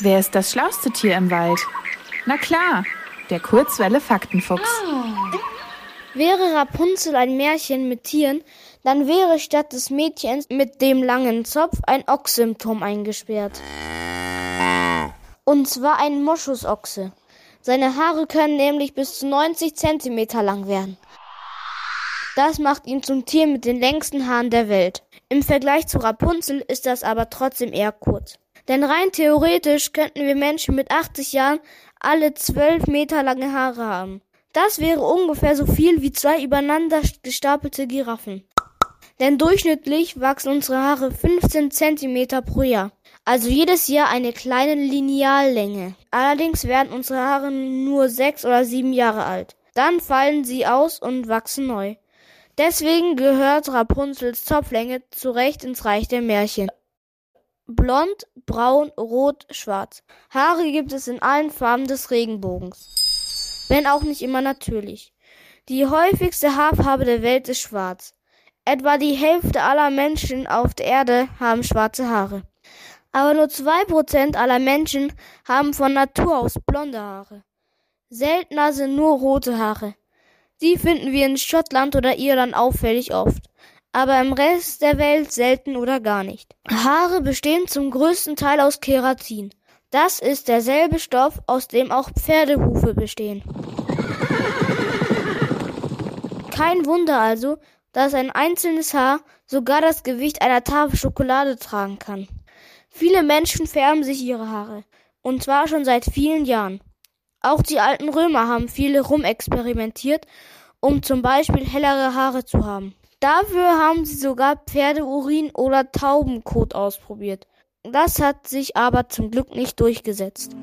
Wer ist das schlauste Tier im Wald? Na klar, der Kurzwelle Faktenfuchs. Wäre Rapunzel ein Märchen mit Tieren, dann wäre statt des Mädchens mit dem langen Zopf ein Ochse im Turm eingesperrt. Und zwar ein Moschusochse. Seine Haare können nämlich bis zu 90 Zentimeter lang werden. Das macht ihn zum Tier mit den längsten Haaren der Welt. Im Vergleich zu Rapunzel ist das aber trotzdem eher kurz. Denn rein theoretisch könnten wir Menschen mit 80 Jahren alle 12 Meter lange Haare haben. Das wäre ungefähr so viel wie zwei übereinander gestapelte Giraffen. Denn durchschnittlich wachsen unsere Haare 15 Zentimeter pro Jahr. Also jedes Jahr eine kleine Lineallänge. Allerdings werden unsere Haare nur sechs oder sieben Jahre alt. Dann fallen sie aus und wachsen neu. Deswegen gehört Rapunzels Zopflänge zu Recht ins Reich der Märchen. Blond, braun, rot, schwarz. Haare gibt es in allen Farben des Regenbogens. Wenn auch nicht immer natürlich. Die häufigste Haarfarbe der Welt ist schwarz. Etwa die Hälfte aller Menschen auf der Erde haben schwarze Haare. Aber nur zwei Prozent aller Menschen haben von Natur aus blonde Haare. Seltener sind nur rote Haare. Die finden wir in Schottland oder Irland auffällig oft, aber im Rest der Welt selten oder gar nicht. Haare bestehen zum größten Teil aus Keratin. Das ist derselbe Stoff, aus dem auch Pferdehufe bestehen. Kein Wunder also, dass ein einzelnes Haar sogar das Gewicht einer Tafel Schokolade tragen kann. Viele Menschen färben sich ihre Haare, und zwar schon seit vielen Jahren. Auch die alten Römer haben viele rumexperimentiert, um zum Beispiel hellere Haare zu haben. Dafür haben sie sogar Pferdeurin oder Taubenkot ausprobiert. Das hat sich aber zum Glück nicht durchgesetzt.